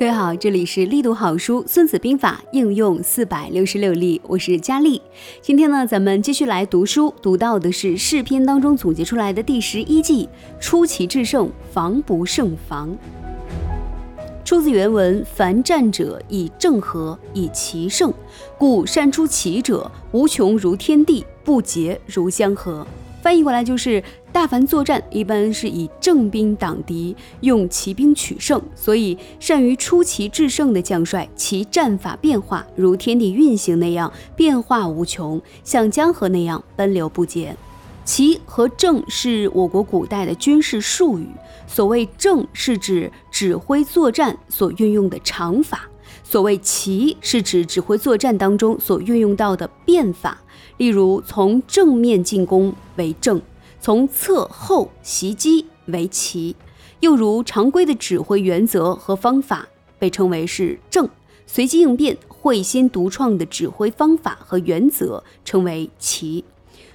各位好，这里是力读好书《孙子兵法》应用四百六十六例，我是佳丽。今天呢，咱们继续来读书，读到的是试篇当中总结出来的第十一计：出奇制胜，防不胜防。出自原文：凡战者以正合，以奇胜，故善出奇者，无穷如天地，不竭如江河。翻译过来就是。大凡作战，一般是以正兵挡敌，用骑兵取胜。所以，善于出奇制胜的将帅，其战法变化如天地运行那样变化无穷，像江河那样奔流不竭。奇和正是我国古代的军事术语。所谓正，是指指挥作战所运用的常法；所谓奇，是指指挥作战当中所运用到的变法。例如，从正面进攻为正。从侧后袭击为奇，又如常规的指挥原则和方法被称为是正，随机应变、会心独创的指挥方法和原则称为奇。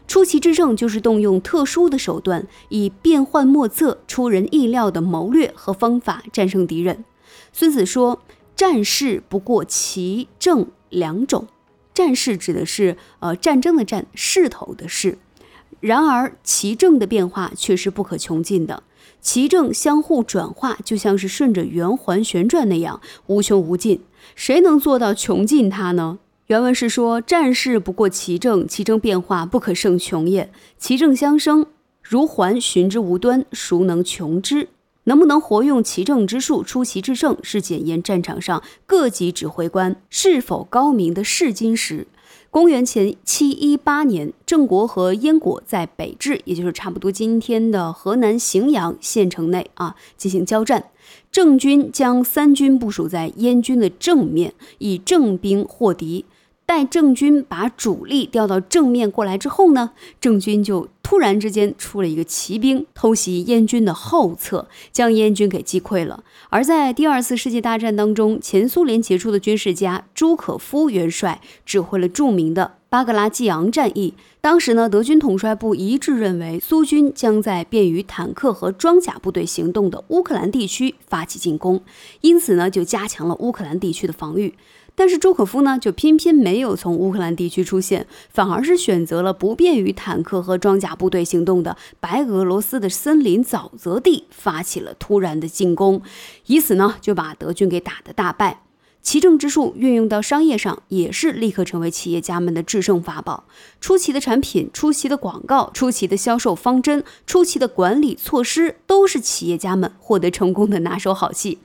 出奇制胜就是动用特殊的手段，以变幻莫测、出人意料的谋略和方法战胜敌人。孙子说：“战事不过奇正两种。战事指的是呃战争的战，势头的势。”然而，奇政的变化却是不可穷尽的，奇政相互转化，就像是顺着圆环旋转那样无穷无尽。谁能做到穷尽它呢？原文是说：“战事不过奇政，奇政变化不可胜穷也。奇政相生，如环循之无端，孰能穷之？能不能活用奇正之术，出奇制胜，是检验战场上各级指挥官是否高明的试金石。”公元前七一八年，郑国和燕国在北至，也就是差不多今天的河南荥阳县城内啊进行交战。郑军将三军部署在燕军的正面，以正兵获敌。待郑军把主力调到正面过来之后呢，郑军就突然之间出了一个骑兵，偷袭燕军的后侧，将燕军给击溃了。而在第二次世界大战当中，前苏联杰出的军事家朱可夫元帅指挥了著名的巴格拉季昂战役。当时呢，德军统帅部一致认为，苏军将在便于坦克和装甲部队行动的乌克兰地区发起进攻，因此呢，就加强了乌克兰地区的防御。但是朱可夫呢，就偏偏没有从乌克兰地区出现，反而是选择了不便于坦克和装甲部队行动的白俄罗斯的森林沼泽地，发起了突然的进攻，以此呢，就把德军给打得大败。奇正之术运用到商业上，也是立刻成为企业家们的制胜法宝。出奇的产品、出奇的广告、出奇的销售方针、出奇的管理措施，都是企业家们获得成功的拿手好戏。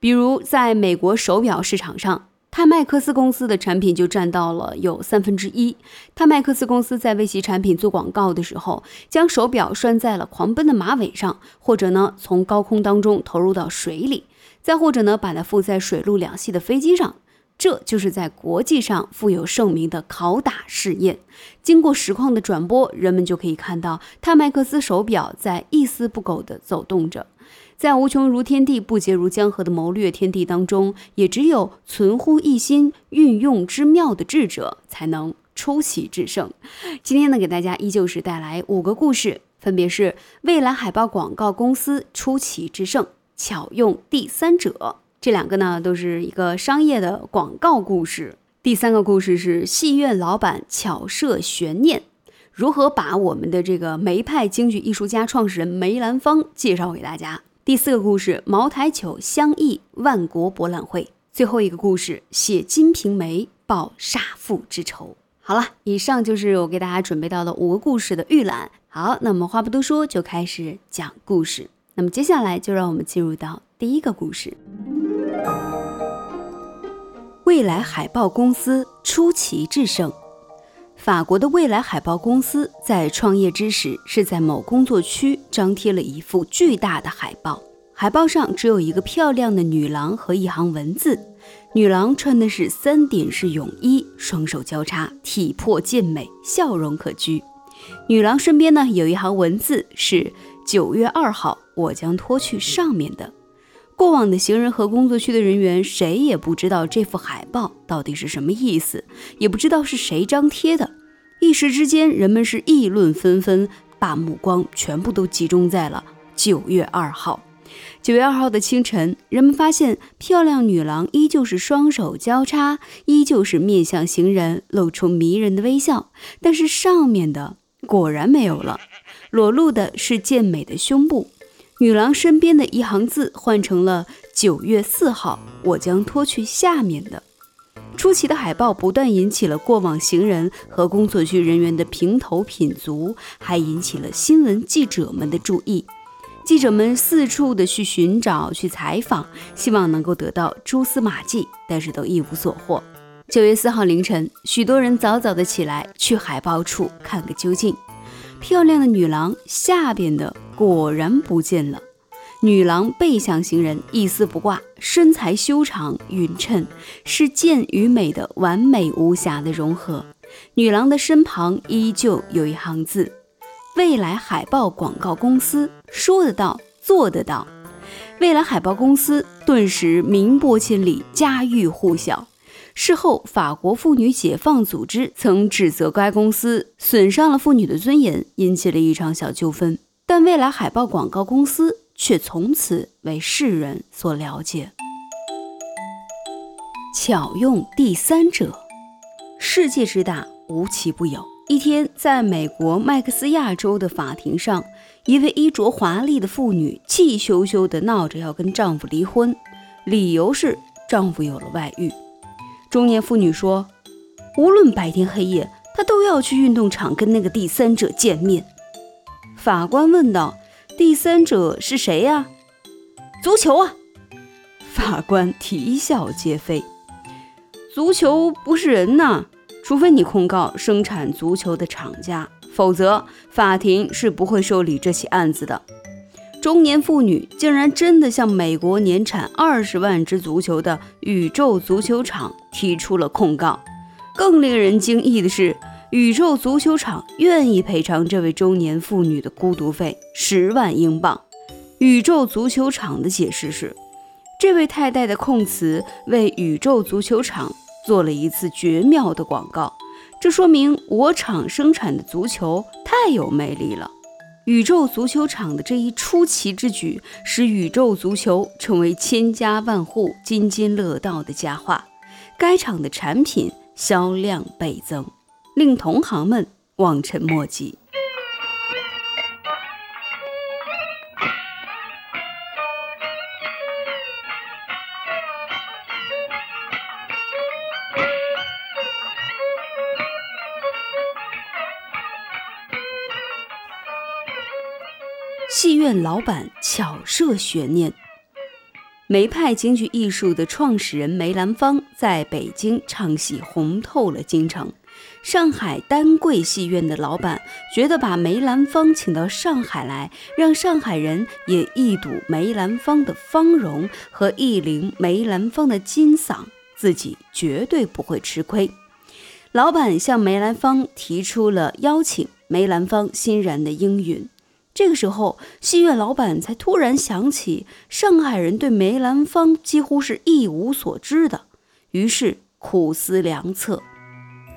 比如在美国手表市场上。泰麦克斯公司的产品就占到了有三分之一。泰麦克斯公司在为其产品做广告的时候，将手表拴在了狂奔的马尾上，或者呢从高空当中投入到水里，再或者呢把它附在水陆两栖的飞机上。这就是在国际上富有盛名的拷打试验。经过实况的转播，人们就可以看到泰麦克斯手表在一丝不苟地走动着。在无穷如天地、不竭如江河的谋略天地当中，也只有存乎一心、运用之妙的智者，才能出奇制胜。今天呢，给大家依旧是带来五个故事，分别是未来海报广告公司出奇制胜、巧用第三者。这两个呢，都是一个商业的广告故事。第三个故事是戏院老板巧设悬念，如何把我们的这个梅派京剧艺术家创始人梅兰芳介绍给大家。第四个故事：茅台酒相忆万国博览会。最后一个故事：写《金瓶梅》报杀父之仇。好了，以上就是我给大家准备到的五个故事的预览。好，那我们话不多说，就开始讲故事。那么接下来就让我们进入到第一个故事：未来海报公司出奇制胜。法国的未来海报公司在创业之时，是在某工作区张贴了一幅巨大的海报。海报上只有一个漂亮的女郎和一行文字。女郎穿的是三点式泳衣，双手交叉，体魄健美，笑容可掬。女郎身边呢有一行文字，是九月二号我将脱去上面的。过往的行人和工作区的人员，谁也不知道这幅海报到底是什么意思，也不知道是谁张贴的。一时之间，人们是议论纷纷，把目光全部都集中在了九月二号。九月二号的清晨，人们发现漂亮女郎依旧是双手交叉，依旧是面向行人，露出迷人的微笑，但是上面的果然没有了，裸露的是健美的胸部。女郎身边的一行字换成了“九月四号，我将脱去下面的”。出奇的海报不但引起了过往行人和工作区人员的评头品足，还引起了新闻记者们的注意。记者们四处的去寻找、去采访，希望能够得到蛛丝马迹，但是都一无所获。九月四号凌晨，许多人早早的起来去海报处看个究竟。漂亮的女郎下边的果然不见了。女郎背向行人，一丝不挂，身材修长匀称，是健与美的完美无瑕的融合。女郎的身旁依旧有一行字。未来海报广告公司说得到，做得到。未来海报公司顿时名播千里，家喻户晓。事后，法国妇女解放组织曾指责该公司损伤了妇女的尊严，引起了一场小纠纷。但未来海报广告公司却从此为世人所了解。巧用第三者，世界之大，无奇不有。一天，在美国麦克斯亚州的法庭上，一位衣着华丽的妇女气羞羞地闹着要跟丈夫离婚，理由是丈夫有了外遇。中年妇女说：“无论白天黑夜，她都要去运动场跟那个第三者见面。”法官问道：“第三者是谁呀？”“足球啊！”法官啼笑皆非：“足球不是人呐。”除非你控告生产足球的厂家，否则法庭是不会受理这起案子的。中年妇女竟然真的向美国年产二十万只足球的宇宙足球厂提出了控告。更令人惊异的是，宇宙足球厂愿意赔偿这位中年妇女的孤独费十万英镑。宇宙足球厂的解释是，这位太太的控词为宇宙足球厂。做了一次绝妙的广告，这说明我厂生产的足球太有魅力了。宇宙足球场的这一出奇之举，使宇宙足球成为千家万户津津乐道的佳话。该厂的产品销量倍增，令同行们望尘莫及。戏院老板巧设悬念。梅派京剧艺术的创始人梅兰芳在北京唱戏红透了京城。上海丹桂戏院的老板觉得把梅兰芳请到上海来，让上海人也一睹梅兰芳的芳容和一聆梅兰芳的金嗓，自己绝对不会吃亏。老板向梅兰芳提出了邀请，梅兰芳欣然的应允。这个时候，戏院老板才突然想起，上海人对梅兰芳几乎是一无所知的，于是苦思良策。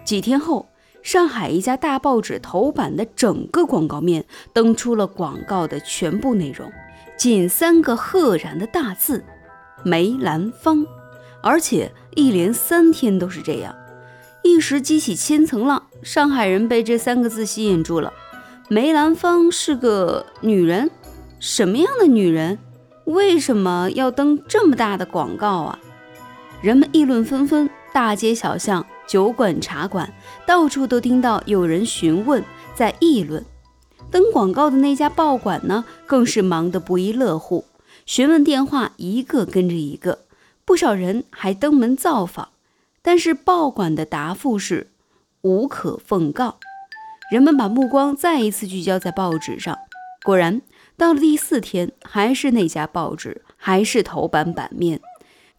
几天后，上海一家大报纸头版的整个广告面登出了广告的全部内容，仅三个赫然的大字“梅兰芳”，而且一连三天都是这样，一时激起千层浪，上海人被这三个字吸引住了。梅兰芳是个女人，什么样的女人？为什么要登这么大的广告啊？人们议论纷纷，大街小巷、酒馆、茶馆，到处都听到有人询问，在议论。登广告的那家报馆呢，更是忙得不亦乐乎，询问电话一个跟着一个，不少人还登门造访，但是报馆的答复是无可奉告。人们把目光再一次聚焦在报纸上，果然，到了第四天，还是那家报纸，还是头版版面，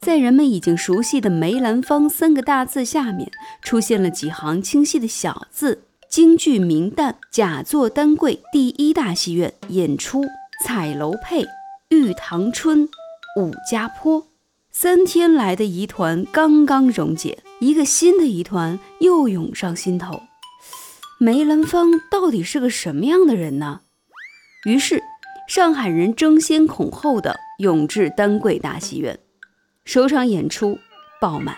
在人们已经熟悉的“梅兰芳”三个大字下面，出现了几行清晰的小字：“京剧名旦，假作丹桂第一大戏院演出，彩楼配玉堂春，武家坡。”三天来的疑团刚刚溶解，一个新的疑团又涌上心头。梅兰芳到底是个什么样的人呢？于是，上海人争先恐后的涌至丹桂大戏院，首场演出爆满。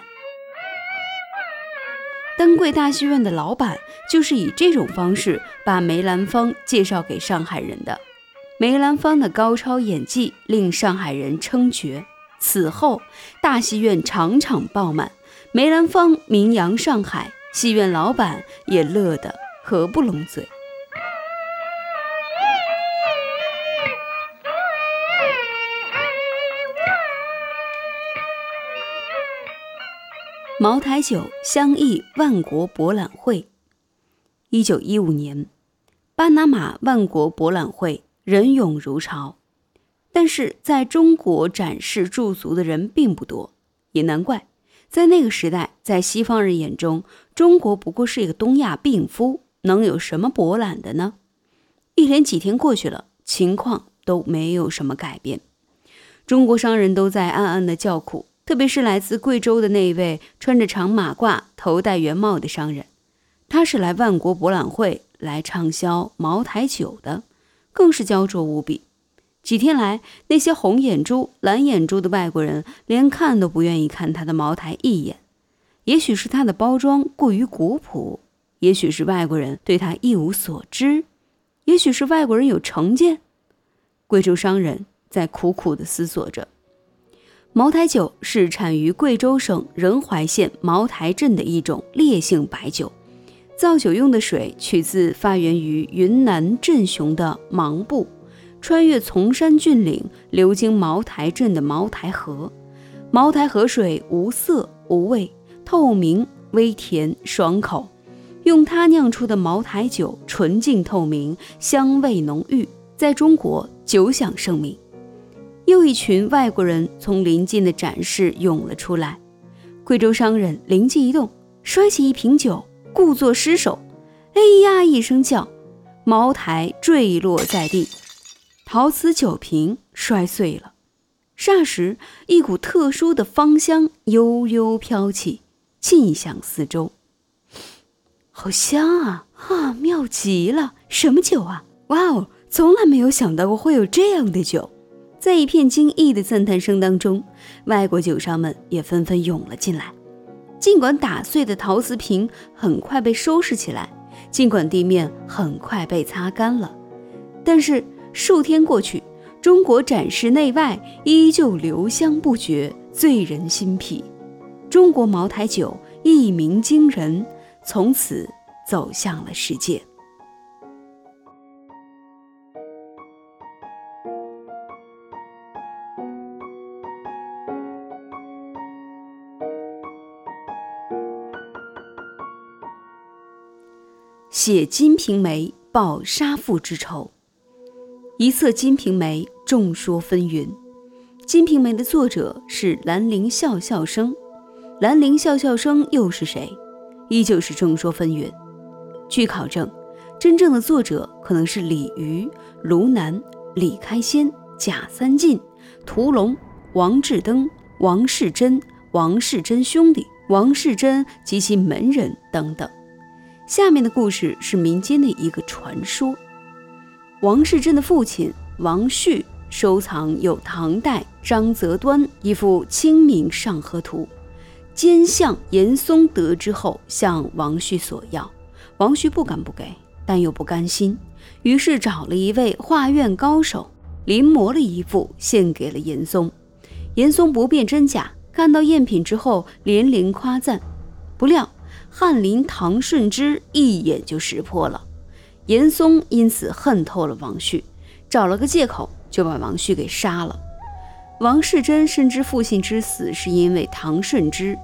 丹桂大戏院的老板就是以这种方式把梅兰芳介绍给上海人的。梅兰芳的高超演技令上海人称绝，此后大戏院场场爆满，梅兰芳名扬上海，戏院老板也乐得合不拢嘴。茅台酒香溢万国博览会，一九一五年，巴拿马万国博览会人涌如潮，但是在中国展示驻足的人并不多，也难怪，在那个时代，在西方人眼中，中国不过是一个东亚病夫，能有什么博览的呢？一连几天过去了，情况都没有什么改变，中国商人都在暗暗的叫苦。特别是来自贵州的那一位穿着长马褂、头戴圆帽的商人，他是来万国博览会来畅销茅台酒的，更是焦灼无比。几天来，那些红眼珠、蓝眼珠的外国人连看都不愿意看他的茅台一眼。也许是他的包装过于古朴，也许是外国人对他一无所知，也许是外国人有成见。贵州商人在苦苦地思索着。茅台酒是产于贵州省仁怀县茅台镇的一种烈性白酒，造酒用的水取自发源于云南镇雄的芒布，穿越崇山峻岭，流经茅台镇的茅台河。茅台河水无色无味，透明微甜爽口，用它酿出的茅台酒纯净透明，香味浓郁，在中国久享盛名。又一群外国人从临近的展示涌了出来，贵州商人灵机一动，摔起一瓶酒，故作失手，哎呀一声叫，茅台坠落在地，陶瓷酒瓶摔碎了。霎时，一股特殊的芳香悠悠飘起，尽享四周。好香啊！哈，妙极了！什么酒啊？哇哦，从来没有想到过会有这样的酒。在一片惊异的赞叹声当中，外国酒商们也纷纷涌了进来。尽管打碎的陶瓷瓶很快被收拾起来，尽管地面很快被擦干了，但是数天过去，中国展示内外依旧留香不绝，醉人心脾。中国茅台酒一鸣惊人，从此走向了世界。写《金瓶梅》报杀父之仇，一册《金瓶梅》众说纷纭。《金瓶梅》的作者是兰陵笑笑生，兰陵笑笑生又是谁？依旧是众说纷纭。据考证，真正的作者可能是李渔、卢南、李开先、贾三进、屠龙、王志登、王世贞、王世贞兄弟、王世贞及其门人等等。下面的故事是民间的一个传说。王世贞的父亲王旭收藏有唐代张择端一幅《清明上河图》，奸相严嵩得知后向王旭索要，王旭不敢不给，但又不甘心，于是找了一位画院高手临摹了一幅献给了严嵩。严嵩不辨真假，看到赝品之后连连夸赞，不料。翰林唐顺之一眼就识破了，严嵩因此恨透了王旭，找了个借口就把王旭给杀了。王世贞深知父亲之死是因为唐顺之，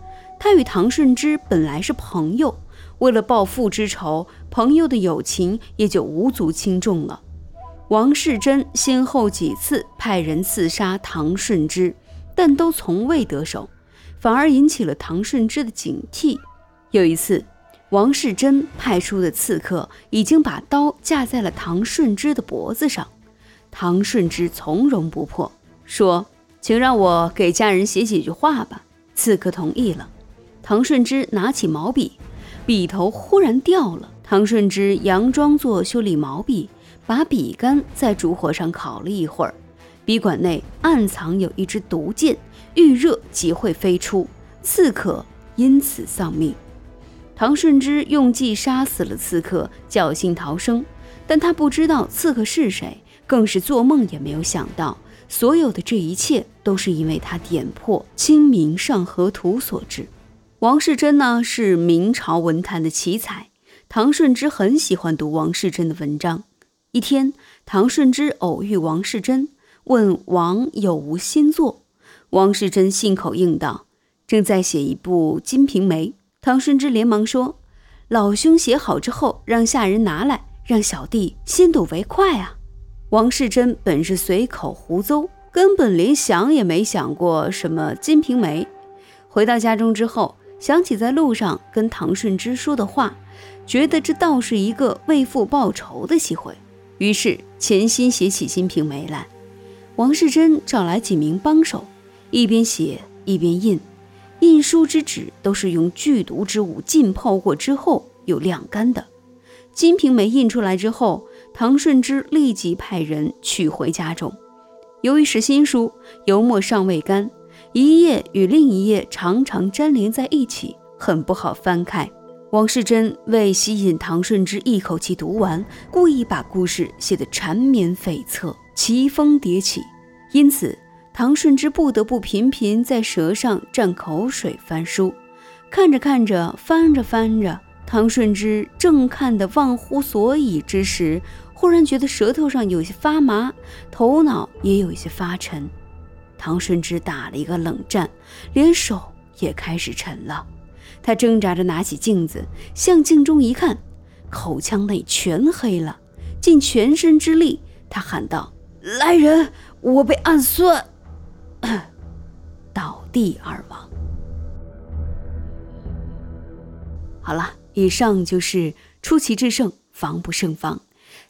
他与唐顺之本来是朋友，为了报父之仇，朋友的友情也就无足轻重了。王世贞先后几次派人刺杀唐顺之，但都从未得手，反而引起了唐顺之的警惕。有一次，王世贞派出的刺客已经把刀架在了唐顺之的脖子上，唐顺之从容不迫，说：“请让我给家人写几句话吧。”刺客同意了。唐顺之拿起毛笔，笔头忽然掉了。唐顺之佯装作修理毛笔，把笔杆在烛火上烤了一会儿，笔管内暗藏有一支毒箭，遇热即会飞出，刺客因此丧命。唐顺之用计杀死了刺客，侥幸逃生，但他不知道刺客是谁，更是做梦也没有想到，所有的这一切都是因为他点破《清明上河图》所致。王世贞呢，是明朝文坛的奇才，唐顺之很喜欢读王世贞的文章。一天，唐顺之偶遇王世贞，问王有无新作。王世贞信口应道：“正在写一部《金瓶梅》。”唐顺之连忙说：“老兄写好之后，让下人拿来，让小弟先睹为快啊！”王世贞本是随口胡诌，根本连想也没想过什么《金瓶梅》。回到家中之后，想起在路上跟唐顺之说的话，觉得这倒是一个为父报仇的机会，于是潜心写起《金瓶梅》来。王世贞找来几名帮手，一边写一边印。印书之纸都是用剧毒之物浸泡过之后又晾干的。《金瓶梅》印出来之后，唐顺之立即派人取回家中。由于是新书，油墨尚未干，一页与另一页常常粘连在一起，很不好翻开。王世贞为吸引唐顺之一口气读完，故意把故事写得缠绵悱恻、奇峰迭起，因此。唐顺之不得不频频在舌上蘸口水翻书，看着看着，翻着翻着，唐顺之正看得忘乎所以之时，忽然觉得舌头上有些发麻，头脑也有一些发沉。唐顺之打了一个冷战，连手也开始沉了。他挣扎着拿起镜子，向镜中一看，口腔内全黑了，尽全身之力，他喊道：“来人，我被暗算！” 倒地而亡。好了，以上就是出奇制胜，防不胜防。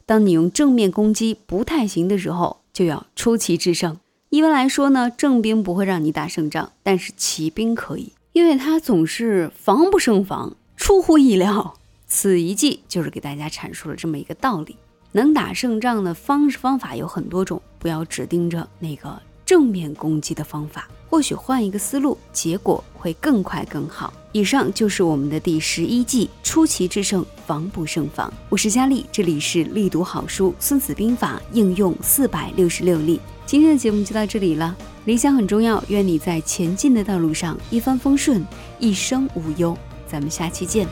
当你用正面攻击不太行的时候，就要出奇制胜。一般来说呢，正兵不会让你打胜仗，但是骑兵可以，因为他总是防不胜防，出乎意料。此一计就是给大家阐述了这么一个道理：能打胜仗的方式方法有很多种，不要只盯着那个。正面攻击的方法，或许换一个思路，结果会更快更好。以上就是我们的第十一计：出奇制胜，防不胜防。我是佳丽，这里是力读好书《孙子兵法》应用四百六十六例。今天的节目就到这里了。理想很重要，愿你在前进的道路上一帆风顺，一生无忧。咱们下期见。